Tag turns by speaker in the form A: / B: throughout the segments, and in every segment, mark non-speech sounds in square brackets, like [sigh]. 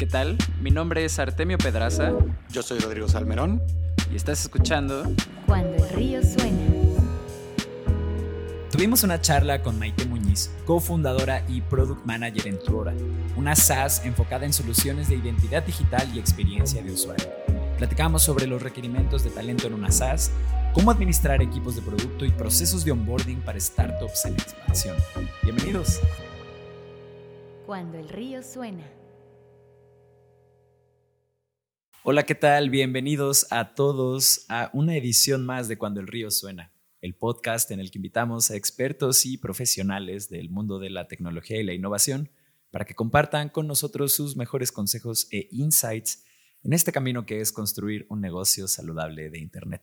A: ¿Qué tal? Mi nombre es Artemio Pedraza.
B: Yo soy Rodrigo Salmerón.
A: Y estás escuchando
C: Cuando el río suena.
D: Tuvimos una charla con Maite Muñiz, cofundadora y product manager en Truora, una SaaS enfocada en soluciones de identidad digital y experiencia de usuario. Platicamos sobre los requerimientos de talento en una SaaS, cómo administrar equipos de producto y procesos de onboarding para startups en expansión. Bienvenidos.
C: Cuando el río suena.
D: Hola, ¿qué tal? Bienvenidos a todos a una edición más de Cuando el río suena, el podcast en el que invitamos a expertos y profesionales del mundo de la tecnología y la innovación para que compartan con nosotros sus mejores consejos e insights en este camino que es construir un negocio saludable de Internet.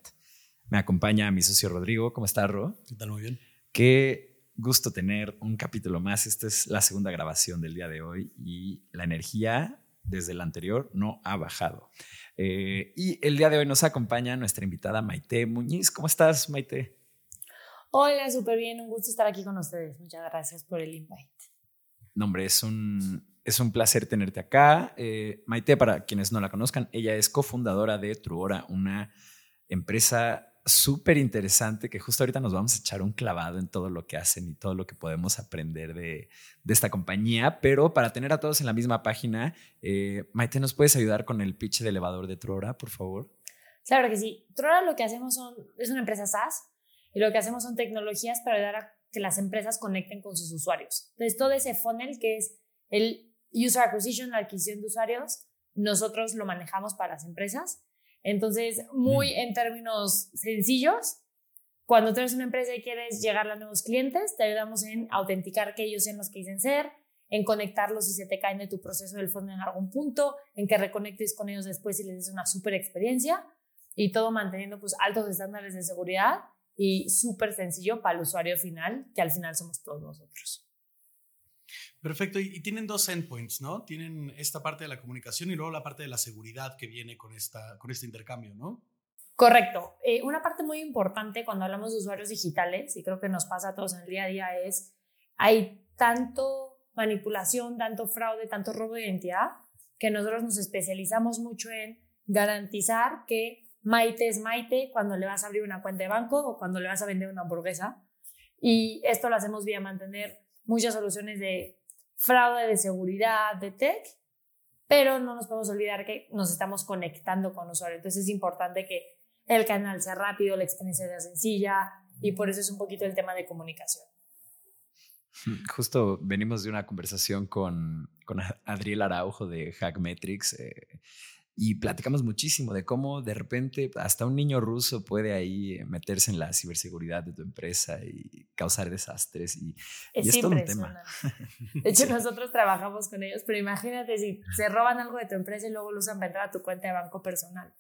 D: Me acompaña mi socio Rodrigo. ¿Cómo estás, Ro?
B: ¿Qué tal? Muy bien.
D: Qué gusto tener un capítulo más. Esta es la segunda grabación del día de hoy y la energía desde el anterior no ha bajado. Eh, y el día de hoy nos acompaña nuestra invitada Maite Muñiz. ¿Cómo estás, Maite?
E: Hola, súper bien. Un gusto estar aquí con ustedes. Muchas gracias por el invite.
D: No, hombre, es un, es un placer tenerte acá. Eh, Maite, para quienes no la conozcan, ella es cofundadora de Truora, una empresa súper interesante que justo ahorita nos vamos a echar un clavado en todo lo que hacen y todo lo que podemos aprender de, de esta compañía. Pero para tener a todos en la misma página, eh, Maite, ¿nos puedes ayudar con el pitch de elevador de Truora, por favor?
E: Claro que sí. Truora lo que hacemos son, es una empresa SaaS y lo que hacemos son tecnologías para ayudar a que las empresas conecten con sus usuarios. Entonces, todo ese funnel que es el user acquisition, la adquisición de usuarios, nosotros lo manejamos para las empresas entonces, muy en términos sencillos, cuando tú eres una empresa y quieres llegar a nuevos clientes, te ayudamos en autenticar que ellos sean los que dicen ser, en conectarlos si se te caen de tu proceso del fondo en algún punto, en que reconectes con ellos después y les des una súper experiencia y todo manteniendo pues altos estándares de seguridad y súper sencillo para el usuario final, que al final somos todos nosotros.
B: Perfecto, y, tienen dos endpoints, ¿no? Tienen esta parte de la comunicación y luego la parte de la seguridad que viene con, esta, con este intercambio, ¿no?
E: Correcto. Eh, una parte muy importante cuando hablamos de usuarios digitales, y creo que nos pasa a todos en el día a día, es hay tanto manipulación, tanto fraude, tanto robo de identidad, que nosotros nos especializamos mucho en garantizar que Maite es Maite cuando le vas a abrir una cuenta de banco o cuando le vas a vender una hamburguesa. Y esto lo hacemos vía mantener muchas soluciones de fraude de seguridad, de tech, pero no nos podemos olvidar que nos estamos conectando con usuarios. Entonces es importante que el canal sea rápido, la experiencia sea sencilla y por eso es un poquito el tema de comunicación. [laughs]
D: Justo venimos de una conversación con, con Adriel Araujo de Hackmetrics. Eh, y platicamos muchísimo de cómo de repente hasta un niño ruso puede ahí meterse en la ciberseguridad de tu empresa y causar desastres y
E: es,
D: es
E: todo un tema. De hecho, nosotros trabajamos con ellos, pero imagínate si se roban algo de tu empresa y luego lo usan para entrar a tu cuenta de banco personal.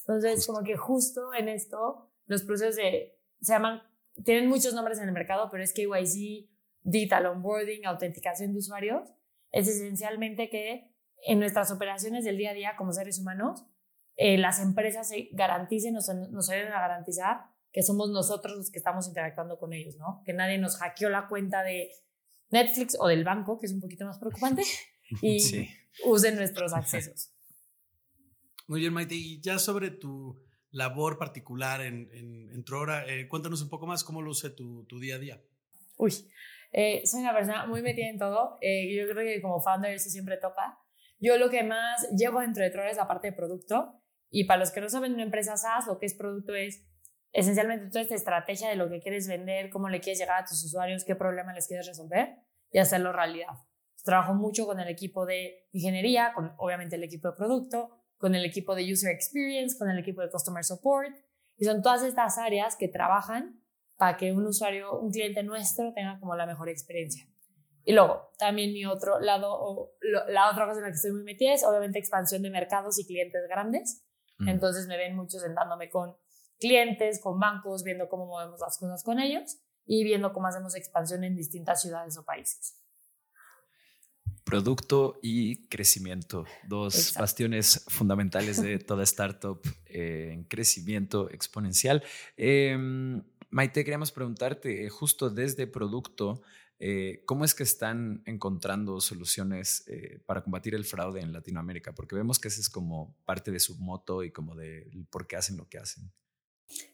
E: Entonces, como que justo en esto, los procesos de, se llaman, tienen muchos nombres en el mercado, pero es que KYC, Digital Onboarding, autenticación de usuarios, es esencialmente que en nuestras operaciones del día a día como seres humanos, eh, las empresas se garanticen, nos, nos ayuden a garantizar que somos nosotros los que estamos interactuando con ellos, ¿no? Que nadie nos hackeó la cuenta de Netflix o del banco, que es un poquito más preocupante, [laughs] y usen nuestros accesos.
B: Muy bien, Maite, y ya sobre tu labor particular en, en, Trora, eh, cuéntanos un poco más cómo luce tu, tu día a día.
E: Uy, eh, soy una persona muy metida en todo. yo creo que como founder eso siempre toca. Yo lo que más llevo dentro de Trora es la parte de producto. Y para los que no saben una empresa SaaS, lo que es producto es esencialmente toda esta estrategia de lo que quieres vender, cómo le quieres llegar a tus usuarios, qué problema les quieres resolver y hacerlo realidad. Trabajo mucho con el equipo de ingeniería, con obviamente el equipo de producto, con el equipo de user experience, con el equipo de customer support. Y son todas estas áreas que trabajan para que un usuario, un cliente nuestro tenga como la mejor experiencia. Y luego, también mi otro lado, o la otra cosa en la que estoy muy metida es obviamente expansión de mercados y clientes grandes. Mm. Entonces me ven mucho sentándome con clientes, con bancos, viendo cómo movemos las cosas con ellos y viendo cómo hacemos expansión en distintas ciudades o países.
D: Producto y crecimiento, dos bastiones fundamentales de [laughs] toda startup eh, en crecimiento exponencial. Eh, Maite, queríamos preguntarte, justo desde producto, Eh, ¿Cómo es que están encontrando soluciones eh, para combatir el fraude en Latinoamérica? Porque vemos que ese es como parte de su moto y como de por qué hacen lo que hacen.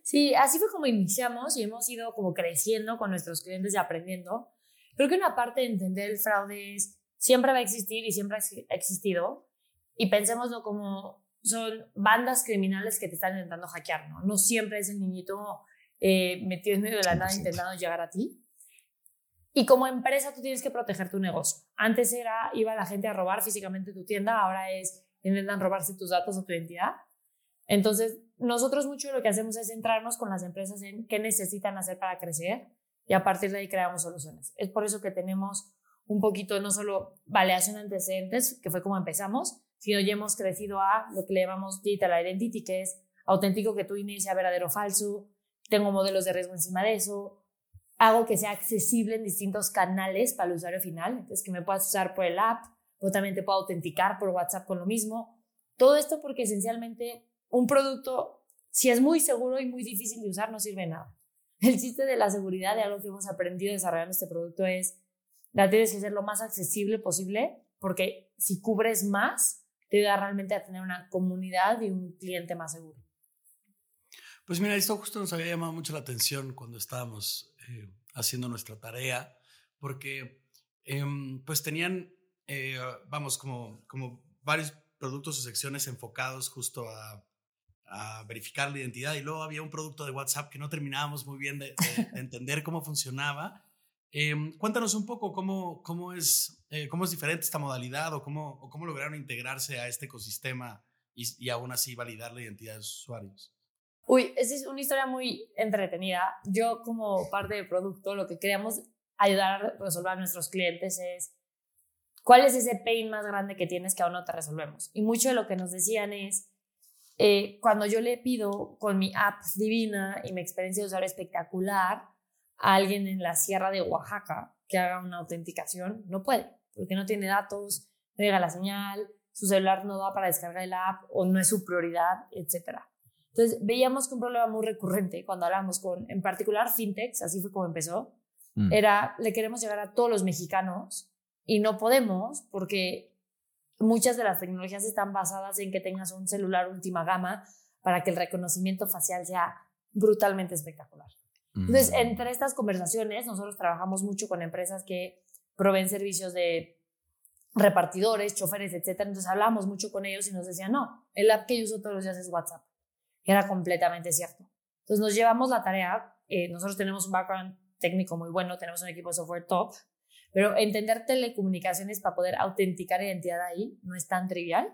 E: Sí, así fue como iniciamos y hemos ido como creciendo con nuestros clientes y aprendiendo. Creo que una parte de entender el fraude es siempre va a existir y siempre ha existido y pensémoslo como son bandas criminales que te están intentando hackear, ¿no? No siempre es el niñito eh, metido en medio de la nada intentando llegar a ti. Y como empresa tú tienes que proteger tu negocio. Antes era, iba la gente a robar físicamente tu tienda, ahora es, intentan robarse tus datos o tu identidad. Entonces, nosotros mucho lo que hacemos es centrarnos con las empresas en qué necesitan hacer para crecer y a partir de ahí creamos soluciones. Es por eso que tenemos un poquito no solo validación antecedentes, que fue como empezamos, sino ya hemos crecido a lo que le llamamos digital identity, que es auténtico que tu INE sea verdadero o falso, tengo modelos de riesgo encima de eso, hago que sea accesible en distintos canales para el usuario final, entonces que me puedas usar por el app, o también te puedo autenticar por WhatsApp con lo mismo. Todo esto porque esencialmente un producto, si es muy seguro y muy difícil de usar, no sirve de nada. [laughs] El chiste de la seguridad de algo que hemos aprendido desarrollando este producto es, la tienes que ser lo más accesible posible, porque si cubres más, te da realmente a tener una comunidad y un cliente más seguro.
B: Pues mira, esto justo nos había llamado mucho la atención cuando estábamos eh, haciendo nuestra tarea, porque em, pues tenían, eh, vamos, como, como varios productos o secciones enfocados justo a, verificar la identidad y luego había un producto de WhatsApp que no terminábamos muy bien de, entender cómo funcionaba. Em, cuéntanos un poco cómo, cómo, es, eh, cómo es diferente esta modalidad o cómo, o cómo lograron integrarse a este ecosistema y, y aún así validar la identidad de sus usuarios.
E: Uy, esa es una historia muy entretenida. Yo como parte del producto lo que queríamos ayudar a resolver a nuestros clientes es cuál es ese pain más grande que tienes que aún no te resolvemos. Y mucho de lo que nos decían es, eh, cuando yo le pido con mi app divina y mi experiencia de usuario espectacular a alguien en la sierra de Oaxaca que haga una autenticación, no puede, porque no tiene datos, no llega la señal, su celular no da para descargar el app o no es su prioridad, etcétera. Entonces, veíamos que un problema muy recurrente cuando hablamos con, en particular, fintechs, así fue como empezó, mm. era, le queremos llegar a todos los mexicanos y no podemos porque muchas de las tecnologías están basadas en que tengas un celular última gama para que el reconocimiento facial sea brutalmente espectacular. Entonces, mm. entre estas conversaciones, nosotros trabajamos mucho con empresas que proveen servicios de repartidores, choferes, etc. Entonces, hablamos mucho con ellos y nos decían, no, el app que yo uso todos los días es WhatsApp era completamente cierto. Entonces nos llevamos la tarea, eh, nosotros tenemos un background técnico muy bueno, tenemos un equipo de software top, pero entender telecomunicaciones para poder autenticar identidad ahí no es tan trivial.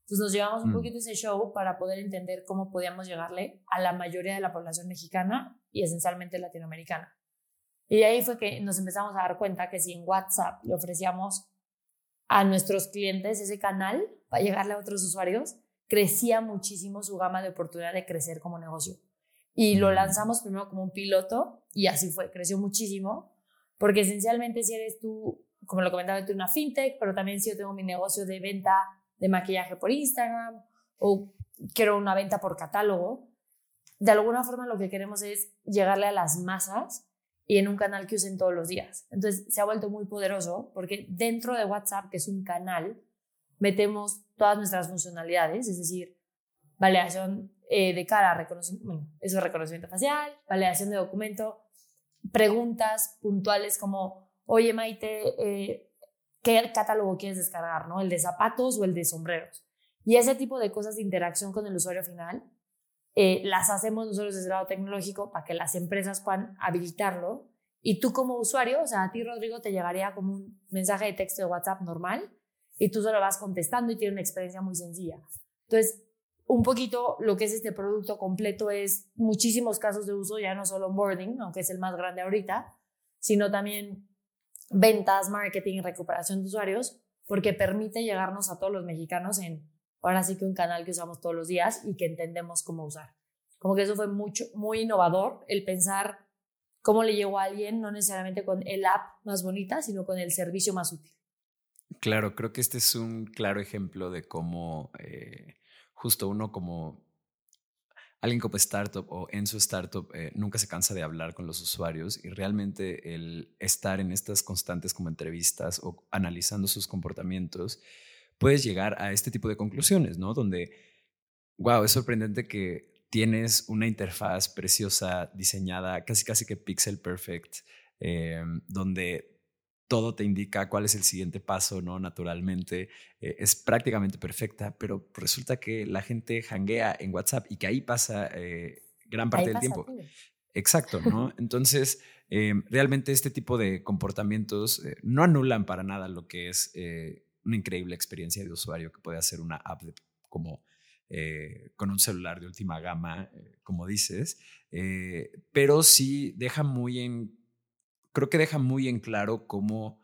E: Entonces nos llevamos un mm. poquito ese show para poder entender cómo podíamos llegarle a la mayoría de la población mexicana y esencialmente latinoamericana. Y ahí fue que nos empezamos a dar cuenta que si en WhatsApp le ofrecíamos a nuestros clientes ese canal para llegarle a otros usuarios, crecía muchísimo su gama de oportunidad de crecer como negocio. Y lo mm. lanzamos primero como un piloto y así fue, creció muchísimo, porque esencialmente si eres tú, como lo comentaba tú, una fintech, pero también si yo tengo mi negocio de venta de maquillaje por Instagram o quiero una venta por catálogo, de alguna forma lo que queremos es llegarle a las masas y en un canal que usen todos los días. Entonces se ha vuelto muy poderoso porque dentro de WhatsApp, que es un canal, metemos todas nuestras funcionalidades, es decir, validación eh, de cara, reconocimiento, eso es reconocimiento facial, validación de documento, preguntas puntuales como, oye Maite, eh, ¿qué catálogo quieres descargar? ¿no? ¿El de zapatos o el de sombreros? Y ese tipo de cosas de interacción con el usuario final eh, las hacemos nosotros desde el lado tecnológico para que las empresas puedan habilitarlo. Y tú como usuario, o sea, a ti Rodrigo te llegaría como un mensaje de texto de WhatsApp normal y tú solo vas contestando y tiene una experiencia muy sencilla. Entonces, un poquito lo que es este producto completo es muchísimos casos de uso, ya no solo onboarding, aunque es el más grande ahorita, sino también ventas, marketing, recuperación de usuarios, porque permite llegarnos a todos los mexicanos en, ahora sí que un canal que usamos todos los días y que entendemos cómo usar. Como que eso fue mucho, muy innovador, el pensar cómo le llegó a alguien, no necesariamente con el app más bonita, sino con el servicio más útil.
D: Claro, creo que este es un claro ejemplo de cómo eh, justo uno como alguien como startup o en su startup eh, nunca se cansa de hablar con los usuarios y realmente el estar en estas constantes como entrevistas o analizando sus comportamientos, puedes llegar a este tipo de conclusiones, ¿no? Donde, wow, es sorprendente que tienes una interfaz preciosa, diseñada, casi casi que pixel perfect, eh, donde todo te indica cuál es el siguiente paso, ¿no? Naturalmente, eh, es prácticamente perfecta, pero resulta que la gente hanguea en WhatsApp y que ahí pasa eh, gran parte del tiempo. Exacto, ¿no? [laughs] Entonces, eh, realmente este tipo de comportamientos no anulan para nada lo que es una increíble experiencia de usuario que puede hacer una app como con un celular de última gama, como dices, pero sí deja muy en creo que deja muy en claro cómo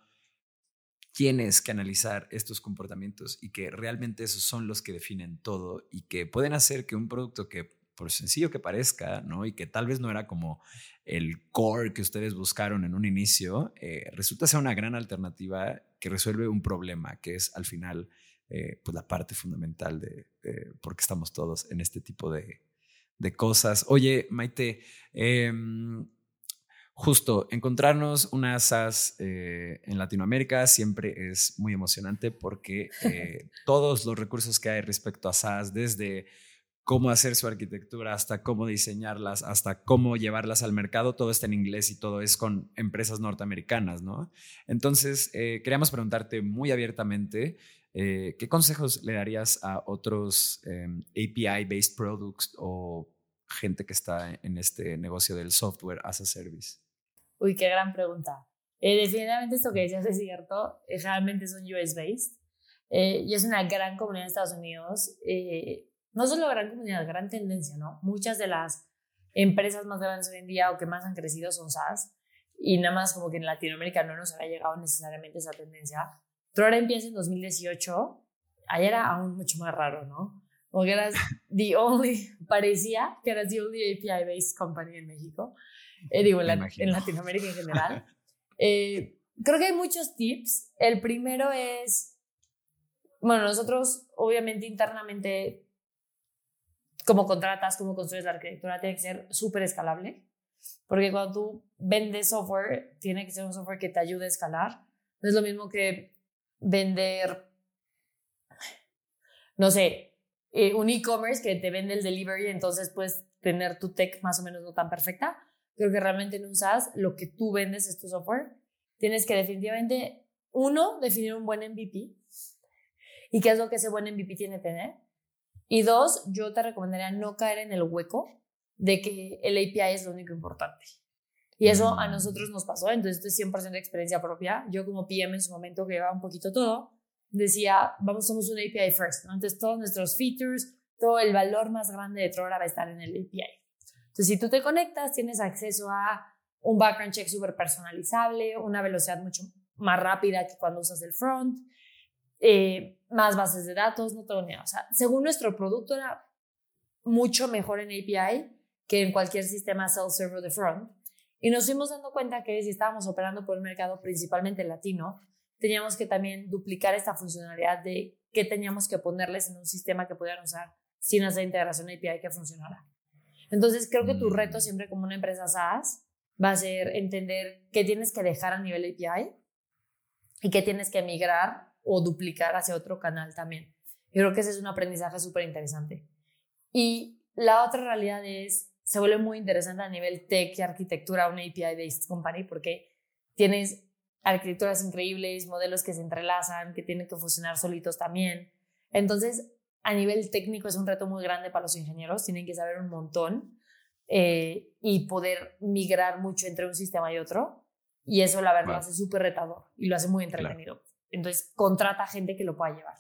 D: tienes que analizar estos comportamientos y que realmente esos son los que definen todo y que pueden hacer que un producto que por sencillo que parezca, ¿no? Y que tal vez no era como el core que ustedes buscaron en un inicio, eh, resulta ser una gran alternativa que resuelve un problema, que es al final eh, pues la parte fundamental de, por qué estamos todos en este tipo de, de cosas. Oye, Maite, eh, justo encontrarnos unas SaaS eh, en Latinoamérica siempre es muy emocionante porque eh, [laughs] todos los recursos que hay respecto a SaaS, desde cómo hacer su arquitectura hasta cómo diseñarlas, hasta cómo llevarlas al mercado, todo está en inglés y todo es con empresas norteamericanas, ¿no? Entonces, eh, queríamos preguntarte muy abiertamente, ¿qué consejos le darías a otros em, API-based products o gente que está en este negocio del software as a service?
E: Uy, qué gran pregunta. Eh, definitivamente esto que decías es cierto, eh, realmente son US-based eh, y es una gran comunidad en Estados Unidos. Eh, no solo gran comunidad, gran tendencia, ¿no? Muchas de las empresas más grandes hoy en día o que más han crecido son SaaS y nada más como que en Latinoamérica no nos había llegado necesariamente esa tendencia. Pero ahora empieza en 2018, ahí era aún mucho más raro, ¿no? Como que eras the only, [laughs] parecía que eras the only API-based company en México. [laughs] Eh, digo, en, Latinoamérica en general. [laughs] Eh, creo que hay muchos tips. El primero es, bueno, nosotros obviamente internamente, como contratas, como construyes la arquitectura, tiene que ser súper escalable. Porque cuando tú vendes software, tiene que ser un software que te ayude a escalar. No es lo mismo que vender, no sé, eh, un e-commerce que te vende el delivery, entonces puedes tener tu tech más o menos no tan perfecta Creo que realmente en un SaaS lo que tú vendes es tu software. Tienes que definitivamente, uno, definir un buen MVP y qué es lo que ese buen MVP tiene que tener. Y dos, yo te recomendaría no caer en el hueco de que el API es lo único importante. Y eso a mm. nosotros nos pasó, entonces esto es 100% de experiencia propia. Yo como PM en su momento que llevaba un poquito todo, decía, vamos, somos un API first, Entonces todos nuestros features, todo el valor más grande de Trora va a estar en el API. Entonces, si tú te conectas, tienes acceso a un background check súper personalizable, una velocidad mucho más rápida que cuando usas el front, eh, más bases de datos, no tengo ni idea. O sea, según nuestro producto era mucho mejor en API que en cualquier sistema self-server de front. Y nos fuimos dando cuenta que si estábamos operando por un mercado principalmente latino, teníamos que también duplicar esta funcionalidad de qué teníamos que ponerles en un sistema que pudieran usar sin hacer integración API que funcionara. Entonces, creo que tu reto mm. siempre como una empresa SaaS va a ser entender qué tienes que dejar a nivel API y qué tienes que migrar o duplicar hacia otro canal también. Yo creo que ese es un aprendizaje súper interesante. Y la otra realidad es, se vuelve muy interesante a nivel tech y arquitectura una API-based company porque tienes arquitecturas increíbles, modelos que se entrelazan, que tienen que funcionar solitos también. Entonces, a nivel técnico es un reto muy grande para los ingenieros, tienen que saber un montón eh, y poder migrar mucho entre un sistema y otro. Y eso, la verdad, lo hace súper retador y lo hace muy entretenido. Entonces, contrata gente que lo pueda llevar.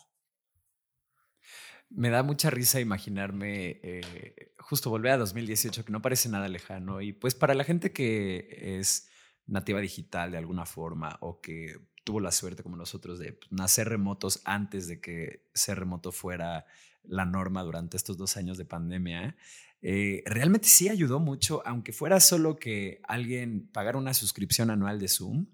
D: Me da mucha risa imaginarme eh, justo volver a 2018, que no parece nada lejano. Y pues para la gente que es nativa digital de alguna forma o que tuvo la suerte como nosotros de pues, nacer remotos antes de que ser remoto fuera la norma durante estos dos años de pandemia, eh, realmente sí ayudó mucho, aunque fuera solo que alguien pagara una suscripción anual de Zoom,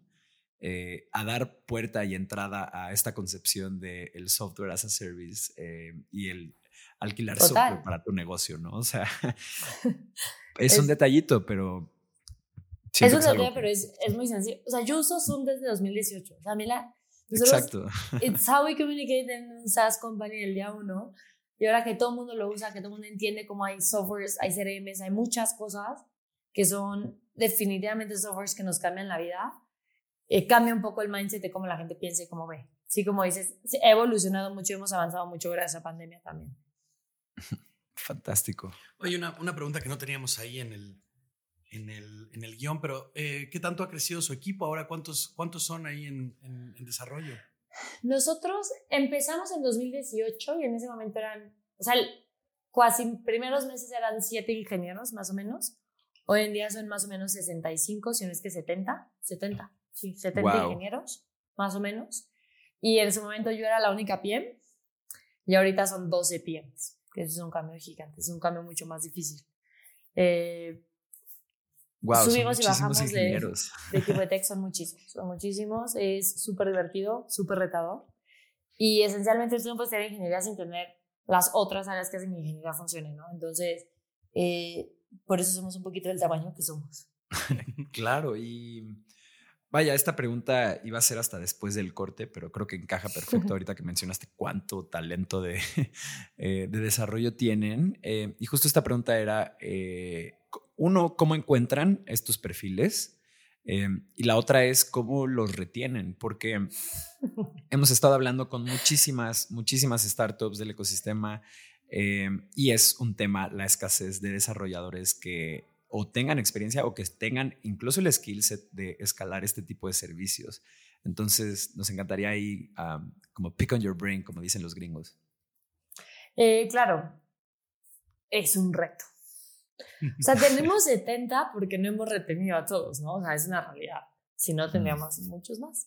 D: eh, a dar puerta y entrada a esta concepción del el software as a service eh, y el alquilar
E: Total.
D: software para tu negocio, ¿no? O sea, [laughs] es, un detallito, pero...
E: Es
D: siento algo
E: detalle,
D: que-
E: pero es, es muy sencillo. O sea, yo uso Zoom desde 2018. O sea, a mí la... nosotros-
D: Exacto.
E: It's how we [laughs] communicate en un SaaS company el día uno. Y ahora que todo el mundo lo usa, que todo el mundo entiende cómo hay softwares, hay CRMs, hay muchas cosas que son definitivamente softwares que nos cambian la vida, eh, cambia un poco el mindset de cómo la gente piensa y cómo ve. Sí, como dices, ha evolucionado mucho y hemos avanzado mucho gracias a la pandemia también. [laughs]
D: Fantástico.
B: Oye, una, una pregunta que no teníamos ahí en el, en el, en el guion, pero eh, ¿qué tanto ha crecido su equipo ahora? ¿Cuántos, cuántos son ahí en, en- en desarrollo?
E: Nosotros empezamos en 2018 y en ese momento eran, o sea, casi primeros meses eran siete ingenieros más o menos. Hoy en día son más o menos 65, si no es que 70, 70, sí, 70
D: Wow.
E: ingenieros, más o menos. Y en ese momento yo era la única PM y ahorita son 12 PMs, que eso es un cambio gigante, es un cambio mucho más difícil. Eh,
D: Wow,
E: Subimos y bajamos de-
D: ingenieros.
E: de de [laughs] tech son muchísimos, son muchísimos, es súper divertido, súper retador y esencialmente tú no puedes tener ingeniería sin tener las otras áreas que hacen que ingeniería funcione, ¿no? Entonces, eh, por eso somos un poquito del tamaño que somos. [laughs]
D: Claro, y vaya, esta pregunta iba a ser hasta después del corte, pero creo que encaja perfecto [laughs] ahorita que mencionaste cuánto talento de, eh, de desarrollo tienen. Eh, y justo esta pregunta era, eh, uno, ¿cómo encuentran estos perfiles? Eh, y la otra es cómo los retienen, porque [laughs] hemos estado hablando con muchísimas, muchísimas startups del ecosistema eh, y es un tema la escasez de desarrolladores que o tengan experiencia o que tengan incluso el skill set de escalar este tipo de servicios. Entonces, nos encantaría ahí um, como pick on your brain, como dicen los gringos.
E: Eh, claro, es un reto. [laughs] O sea, tenemos 70 porque no hemos retenido a todos, ¿no? O sea, es una realidad. Si no, tendríamos muchos más.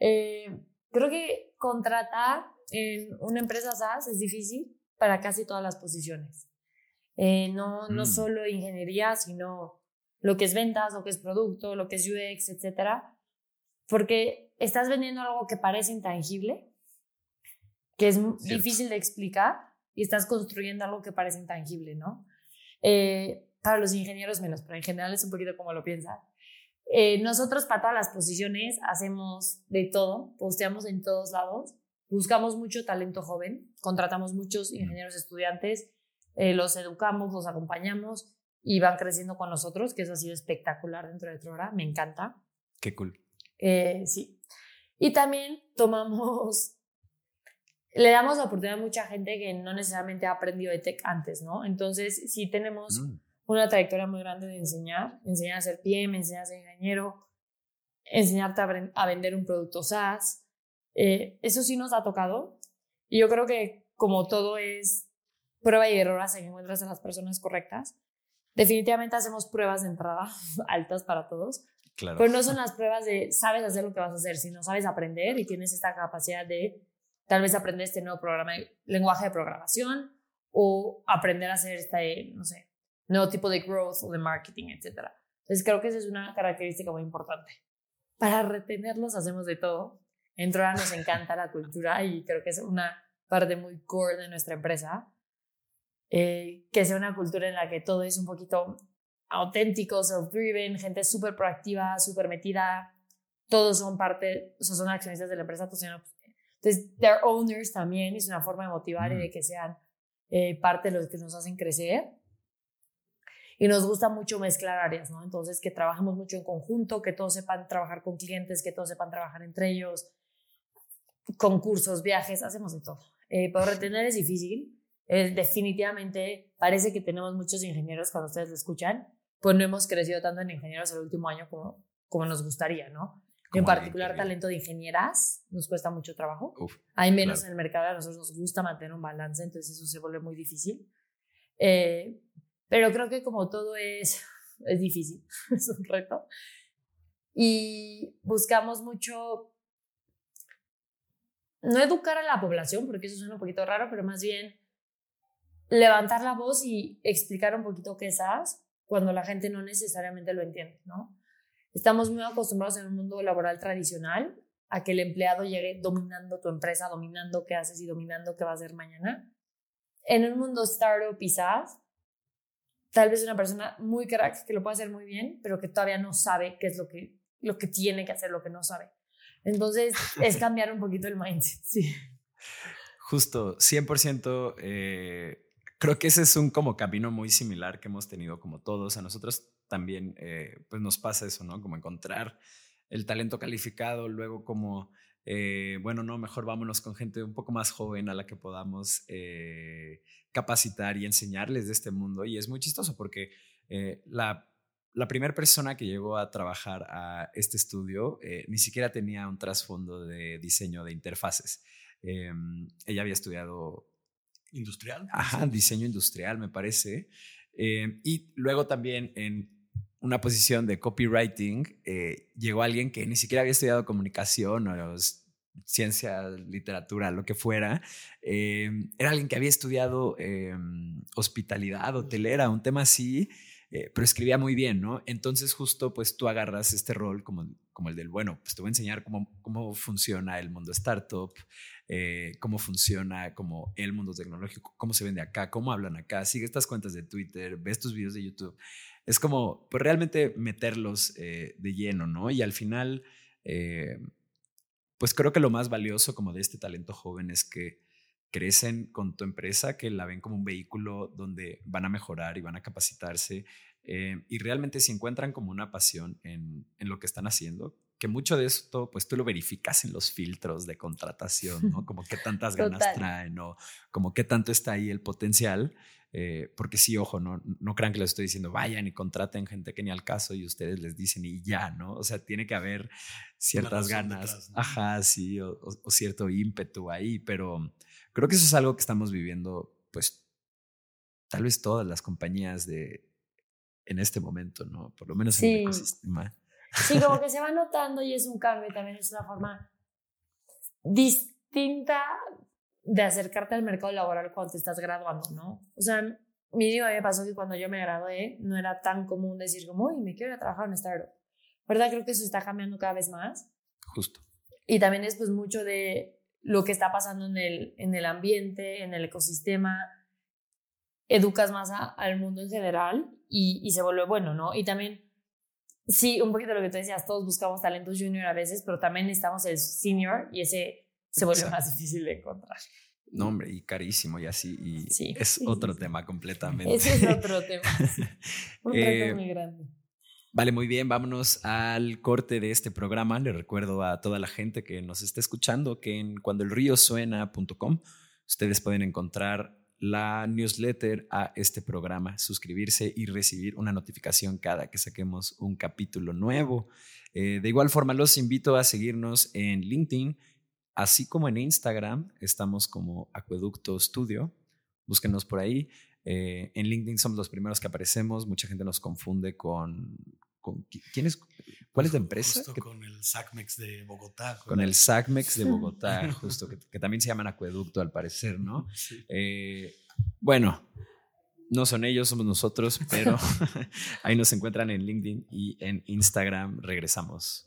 E: Eh, creo que contratar en una empresa SaaS es difícil para casi todas las posiciones. Eh, no, no
D: Mm.
E: solo ingeniería, sino lo que es ventas, lo que es producto, lo que es UX, etcétera. Porque estás vendiendo algo que parece intangible, que es
D: Cierto.
E: difícil de explicar, y estás construyendo algo que parece intangible, ¿no? Eh, para los ingenieros menos, pero en general es un poquito como lo piensan. Eh, nosotros para todas las posiciones hacemos de todo, posteamos en todos lados, buscamos mucho talento joven, contratamos muchos ingenieros estudiantes, eh, los educamos, los acompañamos y van creciendo con nosotros, que eso ha sido espectacular dentro de Trora, me encanta.
D: Qué cool.
E: Eh, sí. Y también tomamos, le damos la oportunidad a mucha gente que no necesariamente ha aprendido de tech antes, ¿no? Entonces, sí tenemos
D: Mm,
E: una trayectoria muy grande de enseñar, enseñar a ser PM, enseñar a ser ingeniero, enseñarte a, a vender un producto SaaS. Eh, eso sí nos ha tocado. Y yo creo que como todo es prueba y error hasta que encuentras a las personas correctas, definitivamente hacemos pruebas de entrada [laughs] altas para todos,
D: claro.
E: pero no son las pruebas de sabes hacer lo que vas a hacer, sino sabes aprender y tienes esta capacidad de tal vez aprender este nuevo lenguaje de programación o aprender a hacer este, no sé, nuevo tipo de growth o de marketing, etc. Entonces creo que esa es una característica muy importante. Para retenerlos hacemos de todo. En Trora nos encanta la cultura y creo que es una parte muy core de nuestra empresa. Eh, que sea una cultura en la que todo es un poquito auténtico, self-driven, gente súper proactiva, súper metida. Todos son parte, o son accionistas de la empresa. Entonces, they're owners también, es una forma de motivar y
D: Mm.
E: de que sean eh, parte de los que nos hacen crecer. Y nos gusta mucho mezclar áreas, ¿no? Entonces, que trabajemos mucho en conjunto, que todos sepan trabajar con clientes, que todos sepan trabajar entre ellos, concursos, viajes, hacemos de todo. Eh, pero retener es difícil. Eh, definitivamente parece que tenemos muchos ingenieros cuando ustedes lo escuchan, pues no hemos crecido tanto en ingenieros el último año como, como nos gustaría, ¿no? En particular, talento de ingenieras nos cuesta mucho trabajo.
D: Uf,
E: Hay menos
D: claro.
E: en el mercado, a nosotros nos gusta mantener un balance, entonces eso se vuelve muy difícil. Eh, pero creo que como todo es, [laughs] es difícil, [laughs] es un reto. Y buscamos mucho, no educar a la población, porque eso suena un poquito raro, pero más bien levantar la voz y explicar un poquito qué es cuando la gente no necesariamente lo entiende, ¿no? Estamos muy acostumbrados en el mundo laboral tradicional a que el empleado llegue dominando tu empresa, dominando qué haces y dominando qué va a hacer mañana. en un mundo startup quizás, tal vez una persona muy crack que lo puede hacer muy bien, pero que todavía no sabe qué es lo que, lo que tiene que hacer, lo que no sabe. Entonces, es [laughs] cambiar un poquito el mindset, sí.
D: Justo, 100%. Eh, creo que ese es un como camino muy similar que hemos tenido como todos. A nosotros también eh, pues nos pasa eso, ¿no? Como encontrar el talento calificado, luego como, eh, bueno, no, mejor vámonos con gente un poco más joven a la que podamos capacitar y enseñarles de este mundo. Y es muy chistoso porque la la primera persona que llegó a trabajar a este estudio ni siquiera tenía un trasfondo de diseño de interfaces. Em, ella había estudiado...
B: Industrial.
D: Ajá, diseño industrial, me parece. Em, y luego también en una posición de copywriting, eh, llegó alguien que ni siquiera había estudiado comunicación o ciencia, literatura, lo que fuera. Em, era alguien que había estudiado hospitalidad, hotelera, un tema así. Eh, pero escribía muy bien, ¿no? Entonces justo pues tú agarras este rol como, como el del, bueno, pues te voy a enseñar cómo, cómo funciona el mundo startup, eh, cómo funciona como el mundo tecnológico, cómo se vende acá, cómo hablan acá, sigue estas cuentas de Twitter, ves tus videos de YouTube. Es como, pues realmente meterlos eh, de lleno, ¿no? Y al final, pues creo que lo más valioso como de este talento joven es que crecen con tu empresa, que la ven como un vehículo donde van a mejorar y van a capacitarse eh, y realmente se encuentran como una pasión en, en, lo que están haciendo, que mucho de esto pues tú lo verificas en los filtros de contratación, ¿no? [laughs] Como qué tantas ganas traen o como qué tanto está ahí el potencial. Eh, porque sí, ojo, no, no crean que les estoy diciendo vayan y contraten gente que ni al caso y ustedes les dicen y ya, ¿no? O sea, tiene que haber ciertas ganas, ajá, sí, o, o, cierto ímpetu ahí, pero Creo que eso es algo que estamos viviendo, pues, tal vez todas las compañías de en este momento, ¿no? Por lo menos en el ecosistema.
E: Sí, como que [laughs] se va notando y es un cambio, también es una forma distinta de acercarte al mercado laboral cuando te estás graduando, ¿no? O sea, mínimo me pasó que cuando yo me gradué no era tan común decir como, uy, me quiero ir a trabajar en startup. ¿Verdad? Creo que eso está cambiando cada vez más.
D: Justo.
E: Y también es pues mucho de lo que está pasando en el, en el ambiente, en el ecosistema, educas más al mundo en general y, y, se vuelve bueno, ¿no? Y también, sí, un poquito lo que tú decías, todos buscamos talentos junior a veces, pero también necesitamos el senior y ese se vuelve más difícil de encontrar.
D: No, hombre, y carísimo y así, y es otro tema completamente.
E: Ese es otro [laughs] tema. Un reto eh, muy grande.
D: Vale, muy bien, vámonos al corte de este programa. Le recuerdo a toda la gente que nos está escuchando que en cuandoelríosuena.com ustedes pueden encontrar la newsletter a este programa, suscribirse y recibir una notificación cada que saquemos un capítulo nuevo. Eh, de igual forma, los invito a seguirnos en LinkedIn, así como en Instagram. Estamos como Acueducto Studio. Búsquenos por ahí. Eh, en LinkedIn somos los primeros que aparecemos. Mucha gente nos confunde con. ¿Quién es? ¿Cuál es la empresa?
B: Justo con el SACMEX de Bogotá.
D: Con, el SACMEX de [laughs] Bogotá, justo, que, también se llaman acueducto al parecer, ¿no? [laughs] Eh, bueno, no son ellos, somos nosotros, pero [laughs] ahí nos encuentran en LinkedIn y en Instagram. Regresamos.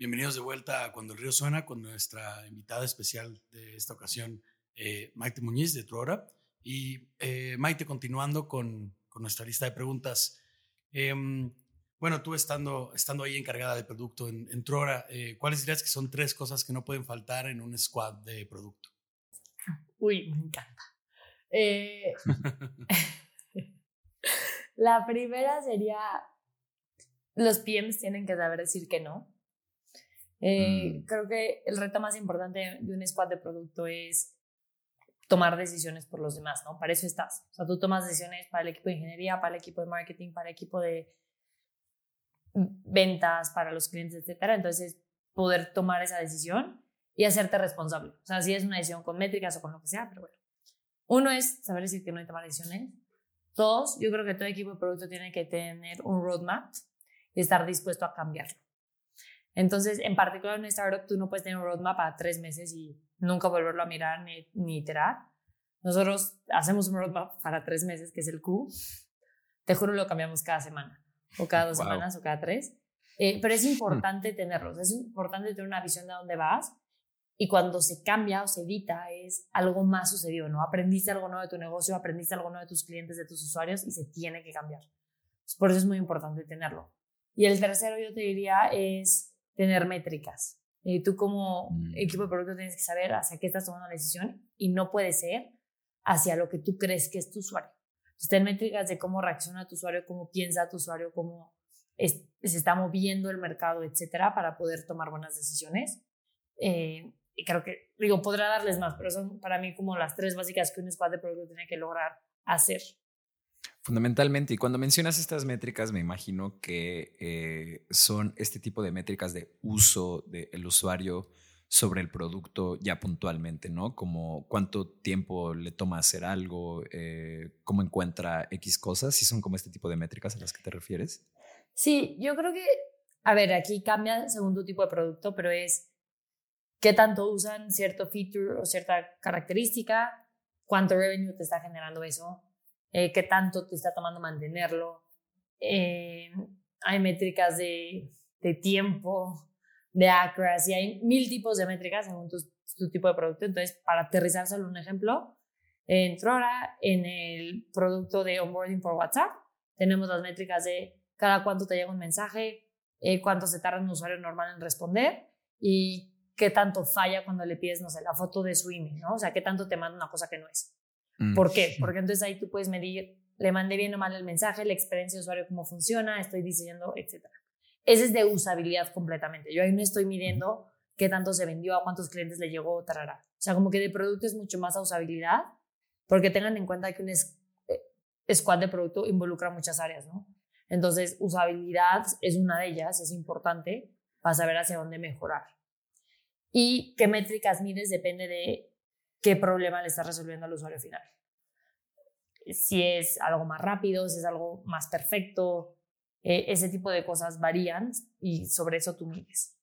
B: Bienvenidos de vuelta a Cuando el Río Suena con nuestra invitada especial de esta ocasión, eh, Maite Muñiz de Truora. Y eh, Maite, continuando con, con, nuestra lista de preguntas. Em, bueno, tú estando, estando ahí encargada de producto en, en Truora, eh, ¿cuáles dirías que son tres cosas que no pueden faltar en un squad de producto?
E: Uy, me encanta. [laughs] [laughs] la primera sería, los PMs tienen que saber decir que no. Eh, mm. Creo que el reto más importante de un squad de producto es tomar decisiones por los demás, ¿no? Para eso estás. O sea, tú tomas decisiones para el equipo de ingeniería, para el equipo de marketing, para el equipo de ventas para los clientes, etcétera. Entonces, poder tomar esa decisión y hacerte responsable. O sea, si es una decisión con métricas o con lo que sea, pero bueno. Uno es saber decir que no hay tomar decisiones. Dos, yo creo que todo equipo de producto tiene que tener un roadmap y estar dispuesto a cambiarlo. Entonces, en particular en una startup, tú no puedes tener un roadmap para tres meses y nunca volverlo a mirar ni, ni iterar. Nosotros hacemos un roadmap para tres meses, que es el Q. Te juro, lo cambiamos cada semana, o cada dos semanas, o cada tres. Eh, pero es hmm. importante tenerlos, es importante tener una visión de dónde vas. Y cuando se cambia o se edita, es algo más sucedido, ¿no? Aprendiste algo nuevo de tu negocio, aprendiste algo nuevo de tus clientes, de tus usuarios, y se tiene que cambiar. Por eso es muy importante tenerlo. Y el tercero, yo te diría, es tener métricas. Y tú como mm. equipo de producto tienes que saber hacia qué estás tomando la decisión y no puede ser hacia lo que tú crees que es tu usuario. Entonces, ten métricas de cómo reacciona tu usuario, cómo piensa tu usuario, cómo se está moviendo el mercado, etcétera, para poder tomar buenas decisiones. Eh, y creo que, digo, podrá darles más, pero son para mí como las tres básicas que un squad de producto tiene que lograr hacer.
D: Fundamentalmente, y cuando mencionas estas métricas, me imagino que eh, son este tipo de métricas de uso del usuario sobre el producto ya puntualmente, ¿no? Como cuánto tiempo le toma hacer algo, eh, cómo encuentra X cosas, si son como este tipo de métricas a las que te refieres.
E: Sí, yo creo que, a ver, aquí cambia según tu tipo de producto, pero es qué tanto usan cierto feature o cierta característica, cuánto revenue te está generando eso, eh, qué tanto te está tomando mantenerlo. Eh, hay métricas de, tiempo, de accuracy, hay mil tipos de métricas según tu, tu tipo de producto. Entonces, para aterrizar solo un ejemplo, en Trora, en el producto de onboarding por WhatsApp, tenemos las métricas de cada cuánto te llega un mensaje, eh, cuánto se tarda un usuario normal en responder y qué tanto falla cuando le pides, no sé, la foto de su email, ¿no? O sea, qué tanto te manda una cosa que no es. Mm. ¿Por qué? Porque entonces ahí tú puedes medir, le mandé bien o mal el mensaje, la experiencia de usuario, cómo funciona, estoy diseñando, etc. Ese es de usabilidad completamente. Yo ahí no estoy midiendo qué tanto se vendió, a cuántos clientes le llegó, tarara. O sea, como que de producto es mucho más a usabilidad, porque tengan en cuenta que un eh, squad de producto involucra muchas áreas, ¿no? Entonces, usabilidad es una de ellas, es importante para saber hacia dónde mejorar. Y qué métricas mides depende de qué problema le estás resolviendo al usuario final. Si es algo más rápido, si es algo más perfecto, eh, ese tipo de cosas varían y sobre eso tú mides.